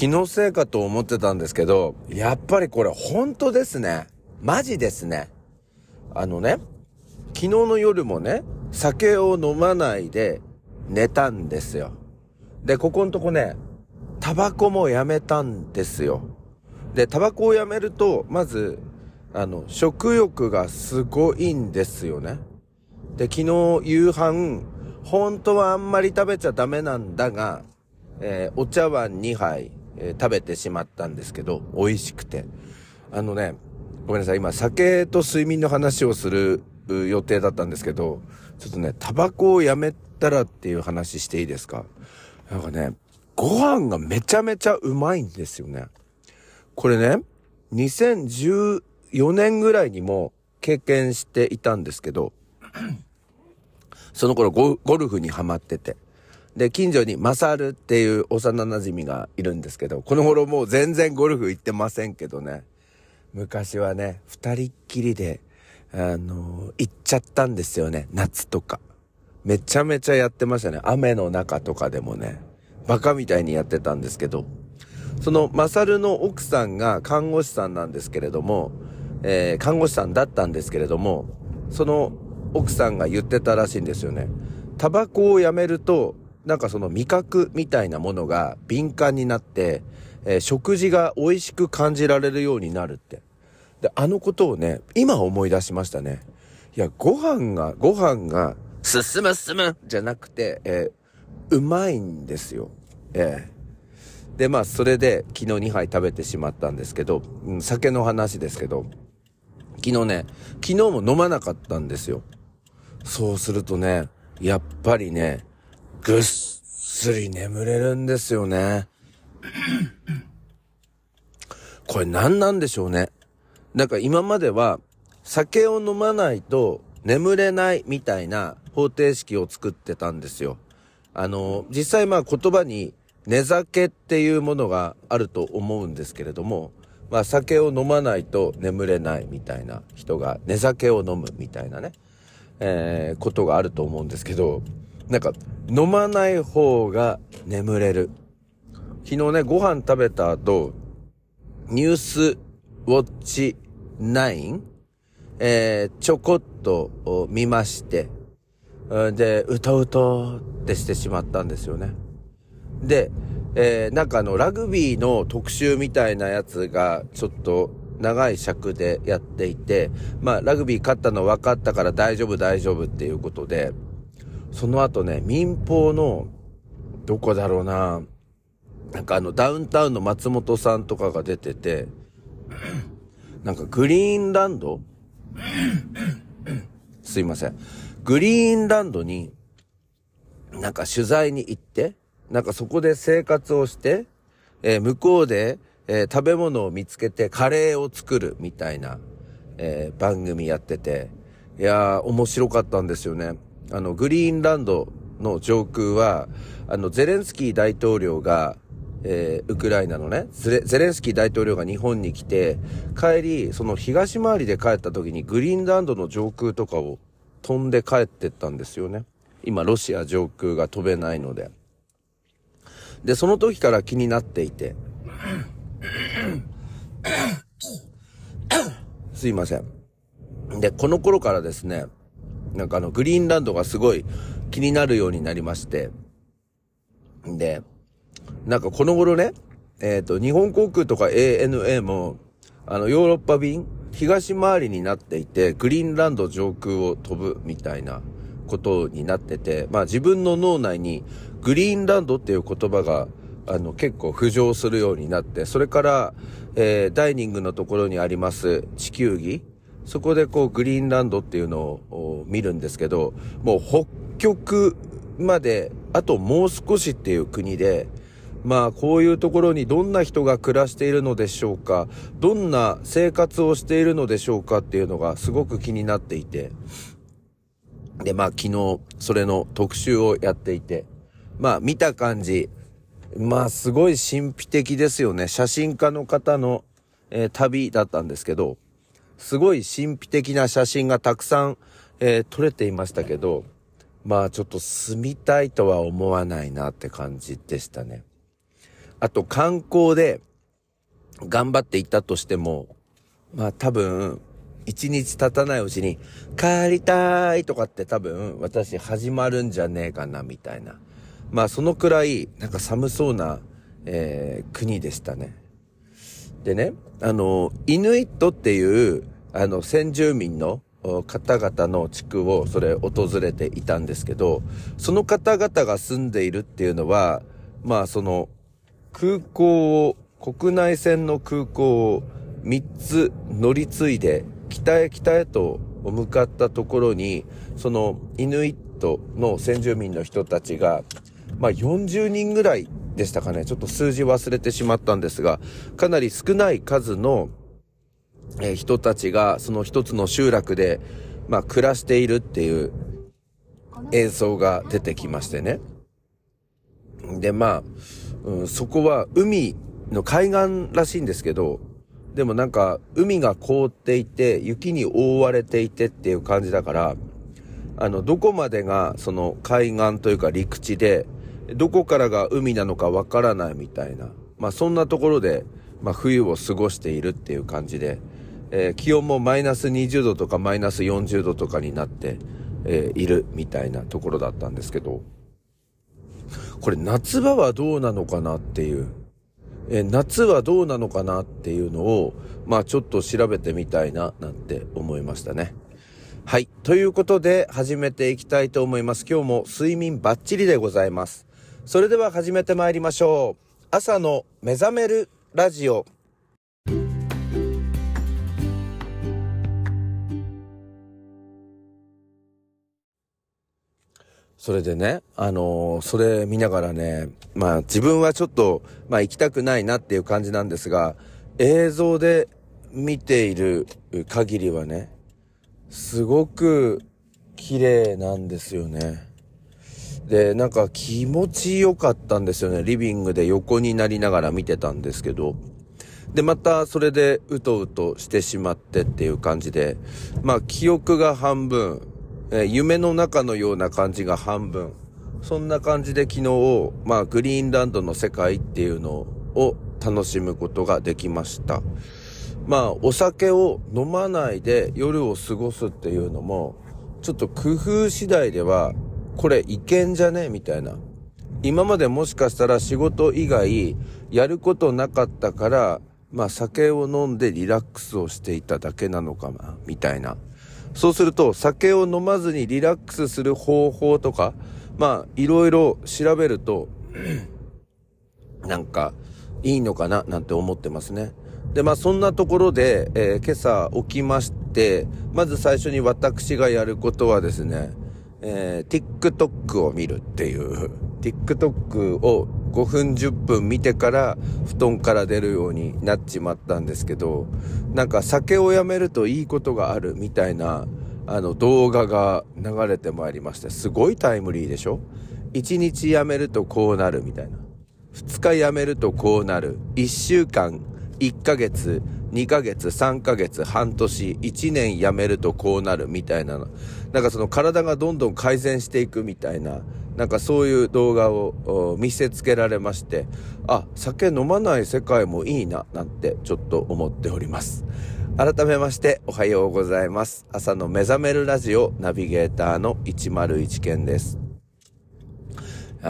気のせいかと思ってたんですけど、やっぱりこれ本当ですね。マジですね。あのね、昨日の夜もね、酒を飲まないで寝たんですよ。で、ここんとこね、タバコもやめたんですよ。で、タバコをやめると、まず、あの、食欲がすごいんですよね。で、昨日夕飯、本当はあんまり食べちゃダメなんだが、えー、お茶碗2杯、えー、食べてしまったんですけど、美味しくて。あのね、ごめんなさい、今酒と睡眠の話をする予定だったんですけど、ちょっとね、タバコをやめたらっていう話していいですか？なんかね、ご飯がめちゃめちゃうまいんですよね。これね、2014年ぐらいにも経験していたんですけど、その頃ゴゴルフにハマってて。で、近所にマサルっていう幼馴染がいるんですけど、この頃もう全然ゴルフ行ってませんけどね。昔はね、二人っきりで、あの、行っちゃったんですよね。夏とか。めちゃめちゃやってましたね。雨の中とかでもね。バカみたいにやってたんですけど。その、マサルの奥さんが看護師さんなんですけれども、えー、看護師さんだったんですけれども、その奥さんが言ってたらしいんですよね。タバコをやめると、なんかその味覚みたいなものが敏感になって、えー、食事が美味しく感じられるようになるって。で、あのことをね、今思い出しましたね。いや、ご飯が、ご飯が、進む進むじゃなくて、えー、うまいんですよ。えー、で、まあ、それで昨日2杯食べてしまったんですけど、うん、酒の話ですけど、昨日ね、昨日も飲まなかったんですよ。そうするとね、やっぱりね、ぐっすり眠れるんですよね。これ何なんでしょうね。なんか今までは酒を飲まないと眠れないみたいな方程式を作ってたんですよ。あの、実際まあ言葉に寝酒っていうものがあると思うんですけれども、まあ酒を飲まないと眠れないみたいな人が寝酒を飲むみたいなね、えー、ことがあると思うんですけど、なんか飲まない方が眠れる。昨日ね、ご飯食べた後、ニュースウォッチ9、えー、ちょこっと見まして、で、うとうとってしてしまったんですよね。で、えー、なんかあの、ラグビーの特集みたいなやつが、ちょっと、長い尺でやっていて、まあ、ラグビー勝ったの分かったから大丈夫大丈夫っていうことで、その後ね、民放の、どこだろうな、なんかあの、ダウンタウンの松本さんとかが出てて、なんかグリーンランド？すいません。グリーンランドに、なんか取材に行って、なんかそこで生活をして、えー、向こうで、えー、食べ物を見つけてカレーを作るみたいな、えー、番組やってて、いやー、面白かったんですよね。あの、グリーンランドの上空は、あの、ゼレンスキー大統領が、えー、ウクライナのねゼレンスキー大統領が日本に来て、帰り、その東回りで帰った時にグリーンランドの上空とかを飛んで帰ってったんですよね。今、ロシア上空が飛べないので。で、その時から気になっていて。すいません。で、この頃からですね、なんかあの、グリーンランドがすごい気になるようになりまして。んで、なんかこの頃ね、えっ、ー、と、日本航空とか ANA も、あの、ヨーロッパ便、東回りになっていて、グリーンランド上空を飛ぶみたいなことになってて、まあ自分の脳内にグリーンランドっていう言葉が、あの、結構浮上するようになって、それから、えー、ダイニングのところにあります地球儀、そこでこうグリーンランドっていうのを見るんですけど、もう北極まで、あともう少しっていう国で、まあこういうところにどんな人が暮らしているのでしょうかどんな生活をしているのでしょうかっていうのがすごく気になっていてでまあ昨日それの特集をやっていてまあ見た感じまあすごい神秘的ですよね。写真家の方の、えー、旅だったんですけどすごい神秘的な写真がたくさん、えー、撮れていましたけどまあちょっと住みたいとは思わないなって感じでしたね。あと観光で頑張っていったとしても、まあ多分、一日経たないうちに、帰りたいとかって多分私始まるんじゃねえかなみたいな。まあそのくらいなんか寒そうな、えー、国でしたね。でね、あの、イヌイットっていう、あの、先住民の方々の地区をそれ訪れていたんですけど、その方々が住んでいるっていうのは、まあその空港を、国内線の空港を3つ乗り継いで北へ北へと向かったところに、そのイヌイットの先住民の人たちが、まあ40人ぐらいでしたかね。ちょっと数字忘れてしまったんですが、かなり少ない数の、え、人たちがその一つの集落で、まあ暮らしているっていう映像が出てきましてね。で、まあ、うん、そこは海の海岸らしいんですけど、でもなんか海が凍っていて雪に覆われていてっていう感じだから、あの、どこまでがその海岸というか陸地で、どこからが海なのかわからないみたいな、まあそんなところで、まあ冬を過ごしているっていう感じで、えー、気温もマイナス20度とかマイナス40度とかになって、えー、いるみたいなところだったんですけど、これ夏場はどうなのかなっていう、え夏はどうなのかなっていうのを、まあちょっと調べてみたいななんて思いましたね。はい。ということで始めていきたいと思います。今日も睡眠バッチリでございます。それでは始めてまいりましょう。朝の目覚めるラジオ。それでね、あのー、それ見ながらね、まあ自分はちょっと、まあ行きたくないなっていう感じなんですが、映像で見ている限りはね、すごく綺麗なんですよね。で、なんか気持ちよかったんですよね。リビングで横になりながら見てたんですけど。で、またそれでうとうとしてしまってっていう感じで、まあ記憶が半分、えー、夢の中のような感じが半分。そんな感じで昨日、まあ、グリーンランドの世界っていうのを楽しむことができました。まあ、お酒を飲まないで夜を過ごすっていうのも、ちょっと工夫次第では、これいけんじゃねみたいな。今までもしかしたら仕事以外やることなかったから、まあ酒を飲んでリラックスをしていただけなのかな、みたいな。そうすると、酒を飲まずにリラックスする方法とか、まあ、いろいろ調べると、なんか、いいのかな、なんて思ってますね。で、まあ、そんなところで、えー、今朝起きまして、まず最初に私がやることはですね、えー、TikTok を見るっていう、TikTok を5分10分見てから布団から出るようになっちまったんですけど、なんか酒をやめるといいことがあるみたいな、あの動画が流れてまいりまして、すごいタイムリーでしょ ?1 日やめるとこうなるみたいな。2日やめるとこうなる。1週間、1ヶ月、2ヶ月、3ヶ月、半年、1年やめるとこうなるみたいなの。なんかその体がどんどん改善していくみたいな、なんかそういう動画を見せつけられまして、あ、酒飲まない世界もいいな、なんてちょっと思っております。改めましておはようございます。朝の目覚めるラジオナビゲーターの101件です。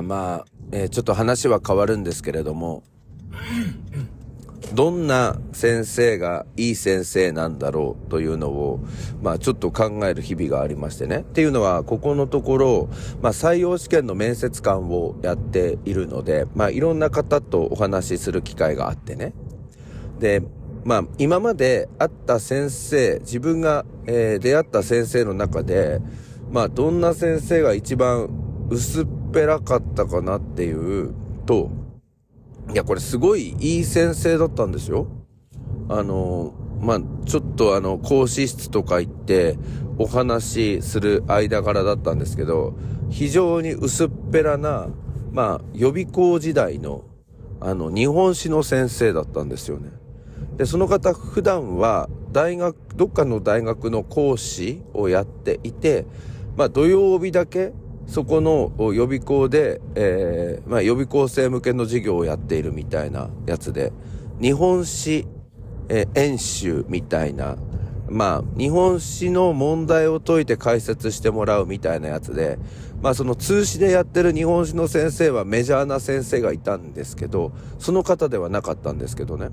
まあ、えー、ちょっと話は変わるんですけれども、どんな先生がいい先生なんだろうというのを、まあちょっと考える日々がありましてね。っていうのは、ここのところ、まあ採用試験の面接官をやっているので、まあいろんな方とお話しする機会があってね。で、まあ今まで会った先生、自分が、えー、出会った先生の中で、まあどんな先生が一番薄っぺらかったかなっていうと、いや、これすごいいい先生だったんですよ。あの、まあ、ちょっとあの、講師室とか行ってお話しする間柄だったんですけど、非常に薄っぺらな、まあ、予備校時代の、あの、日本史の先生だったんですよね。で、その方普段は大学、どっかの大学の講師をやっていて、まあ土曜日だけそこの予備校で、えー、まあ予備校生向けの授業をやっているみたいなやつで、日本史、えー、演習みたいな、まあ、日本史の問題を解いて解説してもらうみたいなやつで、まあその通史でやってる日本史の先生はメジャーな先生がいたんですけど、その方ではなかったんですけどね。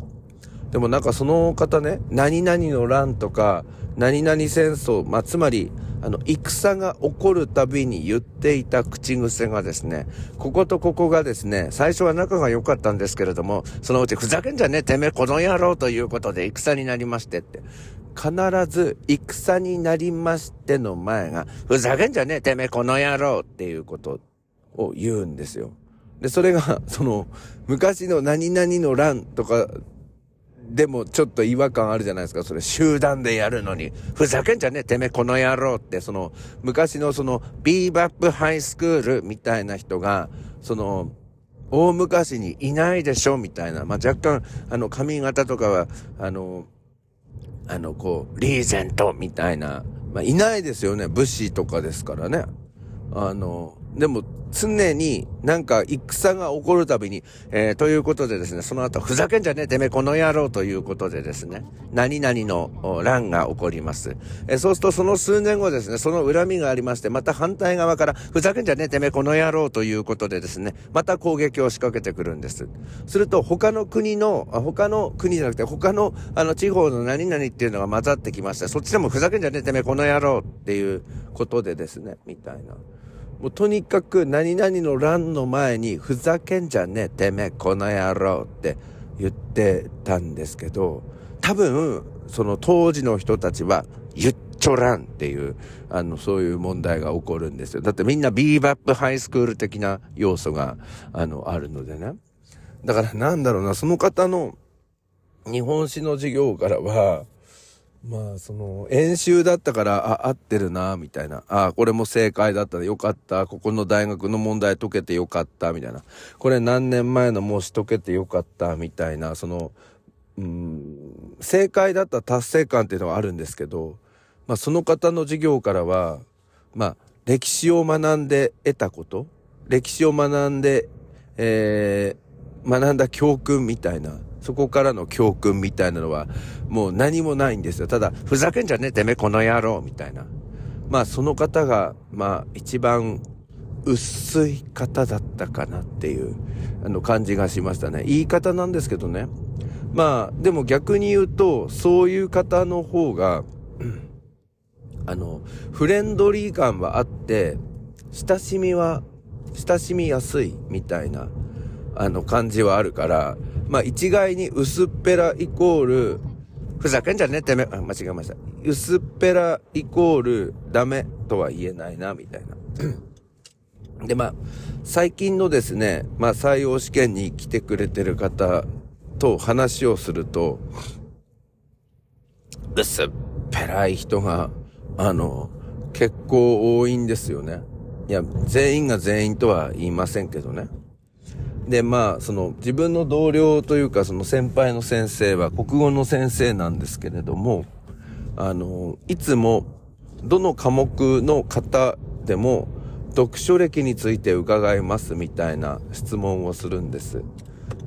でもなんかその方ね、何々の乱とか、何々戦争、まあつまり、あの、戦が起こるたびに言っていた口癖がですね、こことここがですね、最初は仲が良かったんですけれども、そのうちふざけんじゃねえ、てめえこの野郎ということで戦になりましてって。必ず戦になりましての前が、ふざけんじゃねえ、てめえこの野郎っていうことを言うんですよ。で、それが、その、昔の何々の乱とかでもちょっと違和感あるじゃないですか。それ集団でやるのに。ふざけんじゃねえ、てめえこの野郎って、その、昔のその、ビーバップハイスクールみたいな人が、その、大昔にいないでしょみたいな。まあ、若干、あの、髪型とかは、あの、あの、こう、リーゼントみたいな。まあ、いないですよね。武士とかですからね。あの、でも常になんか戦が起こるたびに、えー、ということでですね、その後、ふざけんじゃねえてめえこの野郎ということでですね、何々の乱が起こります。えー、そうするとその数年後ですね、その恨みがありまして、また反対側から、ふざけんじゃねえてめえこの野郎ということでですね、また攻撃を仕掛けてくるんです。すると他の国の、他の国じゃなくて他のあの地方の何々っていうのが混ざってきまして、そっちでもふざけんじゃねえてめえこの野郎っていうことでですね、みたいな。もうとにかく何々の欄の前にふざけんじゃねえてめえこの野郎って言ってたんですけど多分その当時の人たちは言っちょらんっていうあのそういう問題が起こるんですよ。だってみんなビーバップハイスクール的な要素があのあるのでね。だからなんだろうなその方の日本史の授業からはまあ、その、演習だったから、あ、合ってるな、みたいな。あ、これも正解だったよかった。ここの大学の問題解けてよかった、みたいな。これ何年前の模試解けてよかった、みたいな、その、うん、正解だった達成感っていうのはあるんですけど、まあ、その方の授業からは、まあ、歴史を学んで得たこと、歴史を学んで、えー、学んだ教訓みたいな、そこからの教訓みたいなのは、もう何もないんですよ。ただ、ふざけんじゃねえ、てめえこの野郎みたいな。まあ、その方が、まあ、一番薄い方だったかなっていう、あの、感じがしましたね。言い方なんですけどね。まあ、でも逆に言うと、そういう方の方が、あの、フレンドリー感はあって、親しみは、親しみやすいみたいな、あの感じはあるから、まあ一概に薄っぺらイコール、ふざけんじゃねえてめ、あ、間違えました。薄っぺらイコールダメとは言えないな、みたいな。で、まあ、最近のですね、まあ採用試験に来てくれてる方と話をすると、薄っぺらい人が、あの、結構多いんですよね。いや、全員が全員とは言いませんけどね。で、まあ、その自分の同僚というか、その先輩の先生は国語の先生なんですけれども、あの、いつもどの科目の方でも読書歴について伺いますみたいな質問をするんです。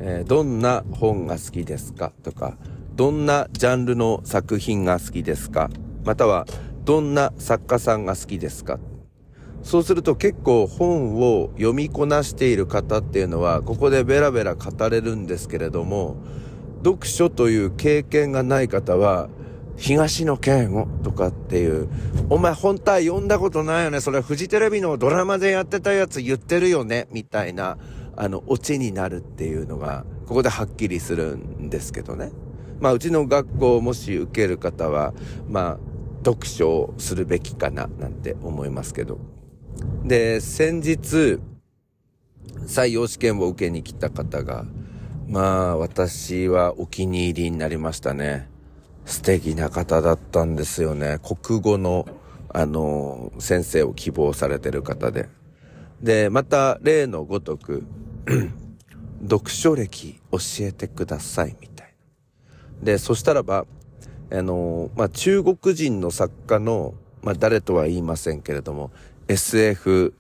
えー、どんな本が好きですか？とか、どんなジャンルの作品が好きですか？または、どんな作家さんが好きですか？そうすると結構本を読みこなしている方っていうのはここでベラベラ語れるんですけれども読書という経験がない方は東野圭吾とかっていう、お前本体読んだことないよね。それフジテレビのドラマでやってたやつ言ってるよね。みたいな、あの、オチになるっていうのが、ここではっきりするんですけどね。まあ、うちの学校もし受ける方は、まあ、読書をするべきかな、なんて思いますけど。で、先日、採用試験を受けに来た方が、まあ、私はお気に入りになりましたね。素敵な方だったんですよね。国語の、あの、先生を希望されてる方で。で、また、例のごとく、読書歴教えてください、みたいな。で、そしたらば、あの、まあ、中国人の作家の、まあ、誰とは言いませんけれども、SF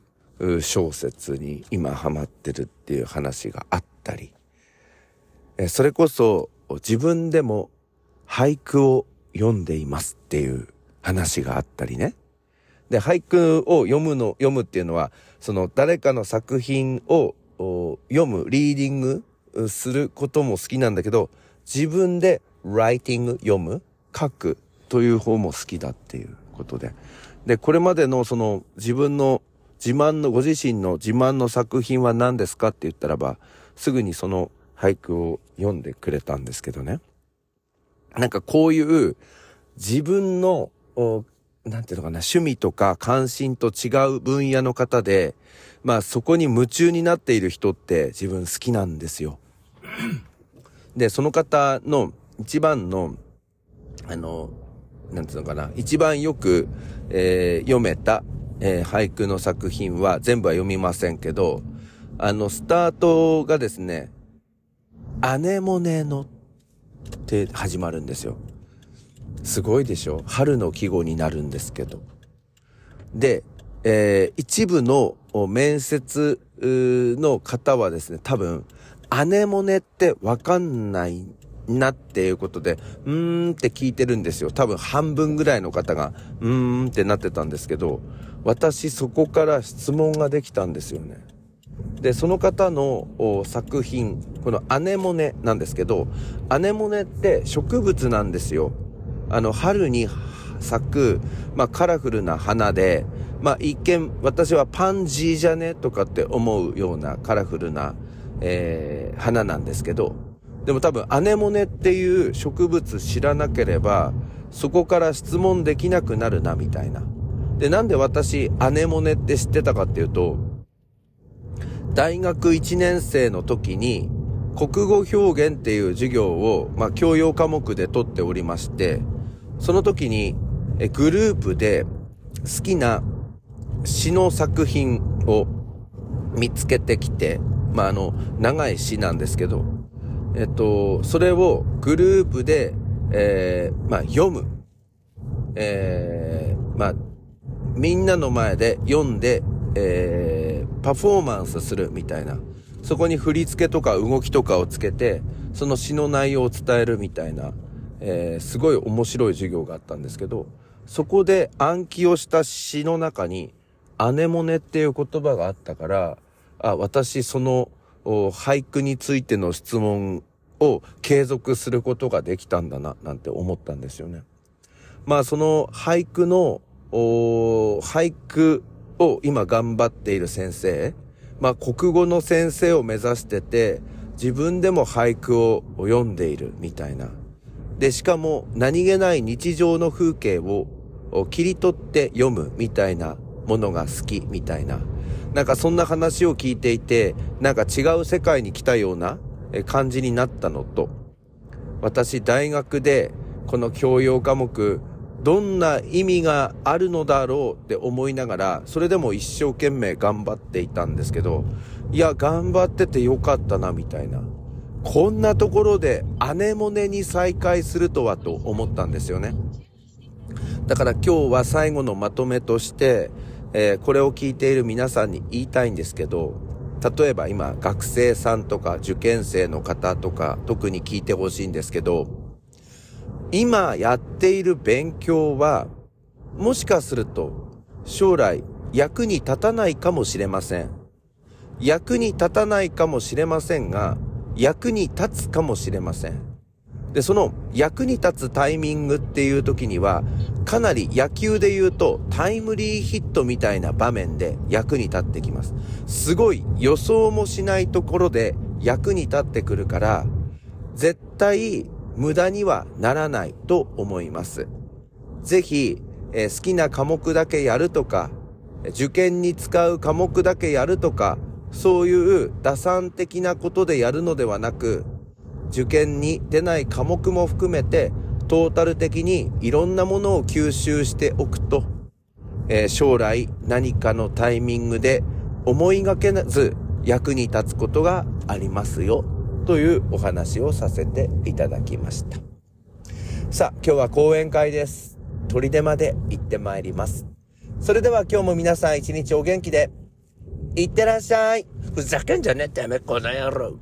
小説に今ハマってるっていう話があったり、それこそ自分でも俳句を読んでいますっていう話があったりね。で、俳句を読むの、読むっていうのは、その誰かの作品を読む、リーディングすることも好きなんだけど、自分でライティング読む、書くという方も好きだっていうことで。で、これまでのその自分の自慢の、ご自身の自慢の作品は何ですかって言ったらば、すぐにその俳句を読んでくれたんですけどね。なんかこういう自分の、なんていうのかな、趣味とか関心と違う分野の方で、まあそこに夢中になっている人って自分好きなんですよ。で、その方の一番の、あの、なんていうのかな、一番よく、えー、読めた、えー、俳句の作品は全部は読みませんけど、あの、スタートがですね、アネモネのって始まるんですよ。すごいでしょ春の季語になるんですけど。で、えー、一部の面接の方はですね、多分、アネモネってわかんないなっていうことで、うーんって聞いてるんですよ。多分半分ぐらいの方が、うーんってなってたんですけど、私そこから質問ができたんですよね。で、その方の作品、このアネモネなんですけど、アネモネって植物なんですよ。あの、春に咲く、まあ、カラフルな花で、まあ、一見、私はパンジーじゃね？とかって思うようなカラフルな、えー、花なんですけど、でも多分アネモネっていう植物知らなければ、そこから質問できなくなるな、みたいな。で、なんで私、アネモネって知ってたかっていうと、大学1年生の時に、国語表現っていう授業を、まあ、教養科目で取っておりまして、その時に、えグループで好きな詩の作品を見つけてきて、まあ、あの、長い詩なんですけど、えっと、それをグループで、えー、まあ、読む。えー、まあ、みんなの前で読んで、えー、パフォーマンスするみたいな。そこに振り付けとか動きとかをつけて、その詩の内容を伝えるみたいな、えー、すごい面白い授業があったんですけど、そこで暗記をした詩の中に、アネモネっていう言葉があったから、あ、私その俳句についての質問を継続することができたんだな、なんて思ったんですよね。まあその俳句の、俳句を今頑張っている先生、まあ国語の先生を目指してて、自分でも俳句を読んでいるみたいな。で、しかも何気ない日常の風景を切り取って読むみたいなものが好きみたいな。なんかそんな話を聞いていて、なんか違う世界に来たような感じになったのと、私大学でこの教養科目、どんな意味があるのだろうって思いながら、それでも一生懸命頑張っていたんですけど、いや、頑張っててよかったな、みたいな。こんなところでアネモネに再会するとはと思ったんですよね。だから今日は最後のまとめとして、えー、これを聞いている皆さんに言いたいんですけど、例えば今学生さんとか受験生の方とか特に聞いてほしいんですけど、今やっている勉強はもしかすると将来役に立たないかもしれません。役に立たないかもしれませんが、役に立つかもしれません。で、その役に立つタイミングっていう時には、かなり野球で言うとタイムリーヒットみたいな場面で役に立ってきます。すごい予想もしないところで役に立ってくるから、絶対無駄にはならないと思います。ぜひ、えー、好きな科目だけやるとか、受験に使う科目だけやるとか、そういう打算的なことでやるのではなく、受験に出ない科目も含めて、トータル的にいろんなものを吸収しておくと、えー、将来何かのタイミングで思いがけず役に立つことがありますよ、というお話をさせていただきました。さあ、今日は講演会です。砦まで行ってまいります。それでは今日も皆さん一日お元気で、いってらっしゃい。ふざけんじゃねえてめこの野郎。